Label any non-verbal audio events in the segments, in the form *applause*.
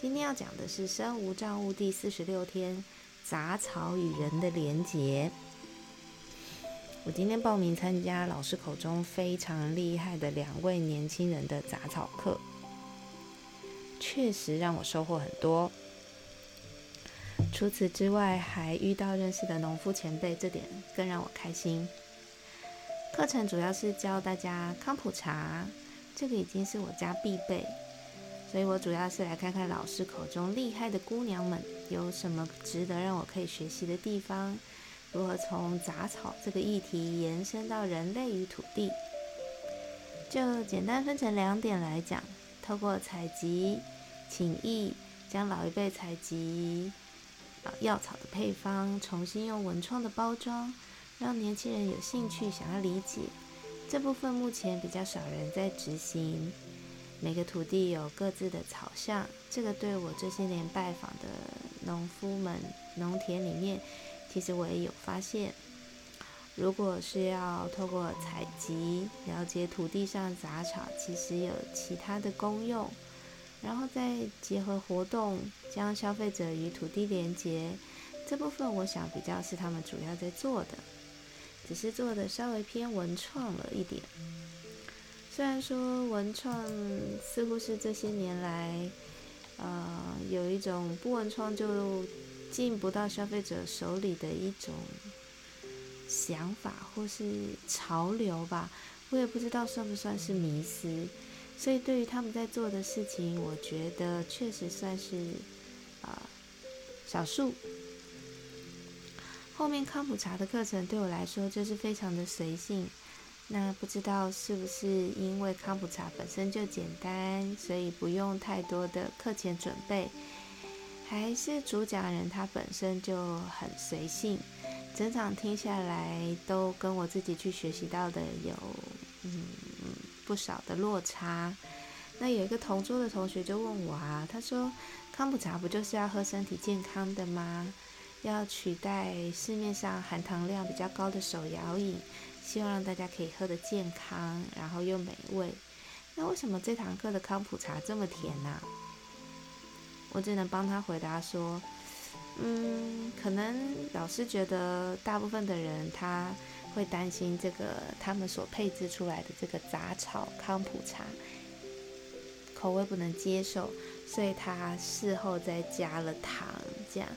今天要讲的是身无障物第四十六天，杂草与人的连结。我今天报名参加老师口中非常厉害的两位年轻人的杂草课，确实让我收获很多。除此之外，还遇到认识的农夫前辈，这点更让我开心。课程主要是教大家康普茶，这个已经是我家必备。所以我主要是来看看老师口中厉害的姑娘们有什么值得让我可以学习的地方，如何从杂草这个议题延伸到人类与土地。就简单分成两点来讲：透过采集、请意，将老一辈采集药草的配方，重新用文创的包装，让年轻人有兴趣想要理解。这部分目前比较少人在执行。每个土地有各自的草相，这个对我这些年拜访的农夫们农田里面，其实我也有发现。如果是要透过采集了解土地上杂草，其实有其他的功用，然后再结合活动，将消费者与土地连接，这部分我想比较是他们主要在做的，只是做的稍微偏文创了一点。虽然说文创似乎是这些年来，呃，有一种不文创就进不到消费者手里的一种想法或是潮流吧，我也不知道算不算是迷思。所以对于他们在做的事情，我觉得确实算是啊少数。后面康普茶的课程对我来说就是非常的随性。那不知道是不是因为康普茶本身就简单，所以不用太多的课前准备，还是主讲人他本身就很随性，整场听下来都跟我自己去学习到的有嗯不少的落差。那有一个同桌的同学就问我啊，他说康普茶不就是要喝身体健康的吗？要取代市面上含糖量比较高的手摇饮？希望让大家可以喝得健康，然后又美味。那为什么这堂课的康普茶这么甜呢？我只能帮他回答说，嗯，可能老师觉得大部分的人他会担心这个他们所配置出来的这个杂草康普茶口味不能接受，所以他事后再加了糖。这样，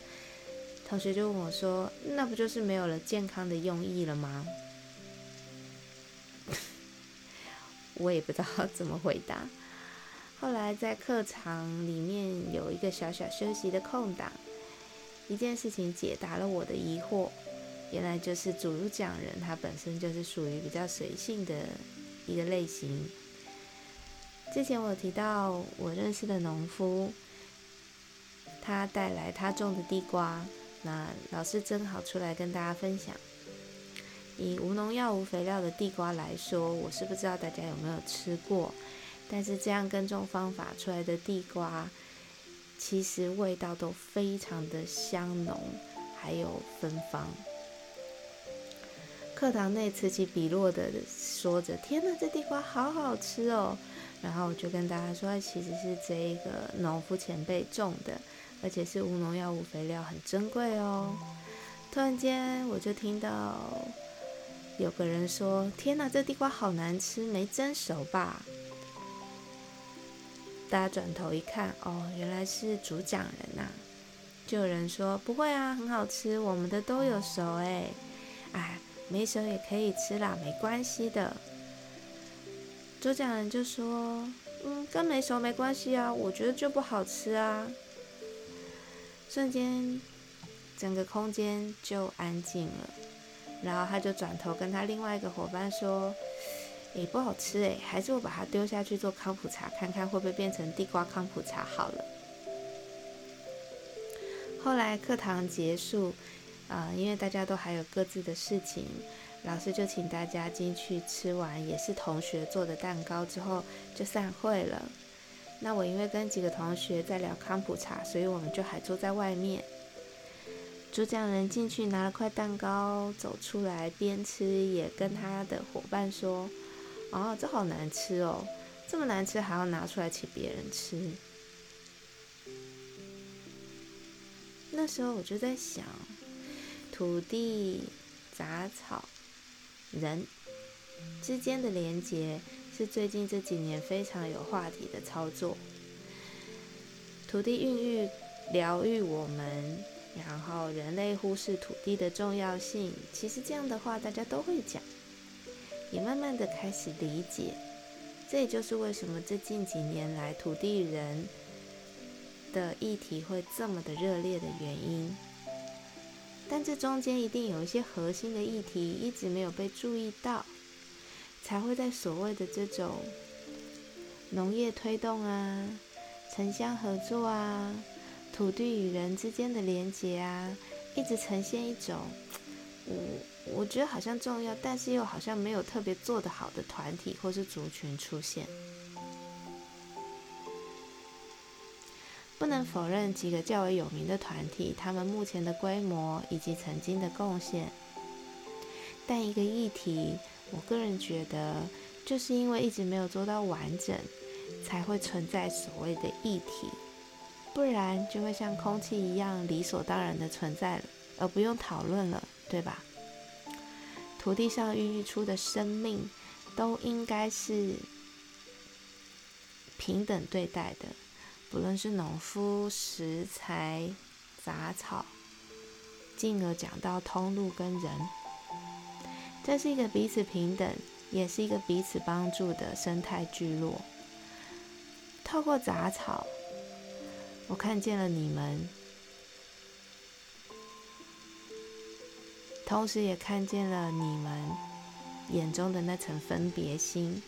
同学就问我说，那不就是没有了健康的用意了吗？我也不知道 *laughs* 怎么回答。后来在课堂里面有一个小小休息的空档，一件事情解答了我的疑惑。原来就是主讲人他本身就是属于比较随性的一个类型。之前我提到我认识的农夫，他带来他种的地瓜，那老师正好出来跟大家分享。以无农药、无肥料的地瓜来说，我是不知道大家有没有吃过，但是这样耕种方法出来的地瓜，其实味道都非常的香浓，还有芬芳。课堂内此起彼落的说着：“天哪，这地瓜好好吃哦！”然后我就跟大家说：“其实是这一个农夫前辈种的，而且是无农药、无肥料，很珍贵哦。”突然间，我就听到。有个人说：“天哪，这地瓜好难吃，没蒸熟吧？”大家转头一看，哦，原来是主讲人呐。就有人说：“不会啊，很好吃，我们的都有熟哎。”哎，没熟也可以吃啦，没关系的。主讲人就说：“嗯，跟没熟没关系啊，我觉得就不好吃啊。”瞬间，整个空间就安静了。然后他就转头跟他另外一个伙伴说：“诶，不好吃诶，还是我把它丢下去做康普茶，看看会不会变成地瓜康普茶好了。”后来课堂结束，啊，因为大家都还有各自的事情，老师就请大家进去吃完也是同学做的蛋糕之后就散会了。那我因为跟几个同学在聊康普茶，所以我们就还坐在外面。主讲人进去拿了块蛋糕走出来，边吃也跟他的伙伴说：“哦，这好难吃哦，这么难吃还要拿出来请别人吃。”那时候我就在想，土地、杂草、人之间的连接是最近这几年非常有话题的操作。土地孕育、疗愈我们。然后人类忽视土地的重要性，其实这样的话大家都会讲，也慢慢的开始理解。这也就是为什么这近几年来土地人的议题会这么的热烈的原因。但这中间一定有一些核心的议题一直没有被注意到，才会在所谓的这种农业推动啊、城乡合作啊。土地与人之间的连结啊，一直呈现一种，我我觉得好像重要，但是又好像没有特别做得好的团体或是族群出现。不能否认几个较为有名的团体，他们目前的规模以及曾经的贡献。但一个议题，我个人觉得，就是因为一直没有做到完整，才会存在所谓的议题。不然就会像空气一样理所当然的存在了，而不用讨论了，对吧？土地上孕育出的生命都应该是平等对待的，不论是农夫、食材、杂草，进而讲到通路跟人，这是一个彼此平等，也是一个彼此帮助的生态聚落。透过杂草。我看见了你们，同时也看见了你们眼中的那层分别心。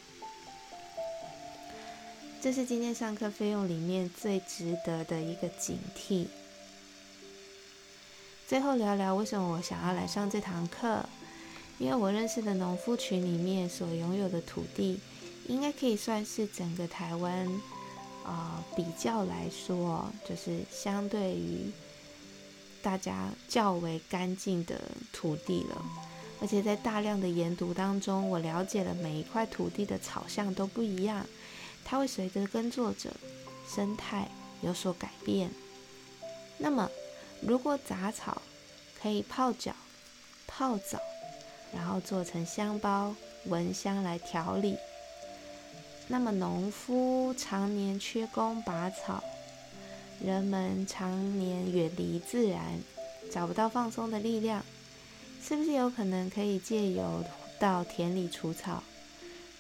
这是今天上课费用里面最值得的一个警惕。最后聊聊为什么我想要来上这堂课，因为我认识的农夫群里面所拥有的土地，应该可以算是整个台湾。啊，比较来说，就是相对于大家较为干净的土地了。而且在大量的研读当中，我了解了每一块土地的草相都不一样，它会随着耕作者生态有所改变。那么，如果杂草可以泡脚、泡澡，然后做成香包、蚊香来调理。那么，农夫常年缺工拔草，人们常年远离自然，找不到放松的力量，是不是有可能可以借由到田里除草，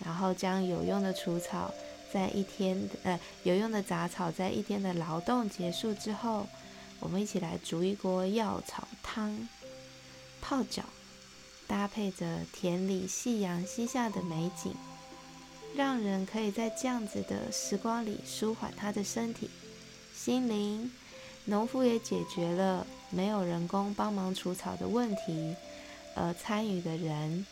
然后将有用的除草在一天呃有用的杂草在一天的劳动结束之后，我们一起来煮一锅药草汤，泡脚，搭配着田里夕阳西下的美景。让人可以在这样子的时光里舒缓他的身体、心灵。农夫也解决了没有人工帮忙除草的问题，而参与的人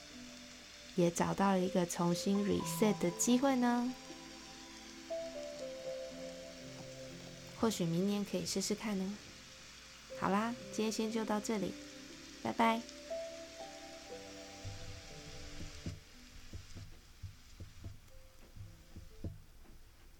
也找到了一个重新 reset 的机会呢。或许明年可以试试看呢。好啦，今天先就到这里，拜拜。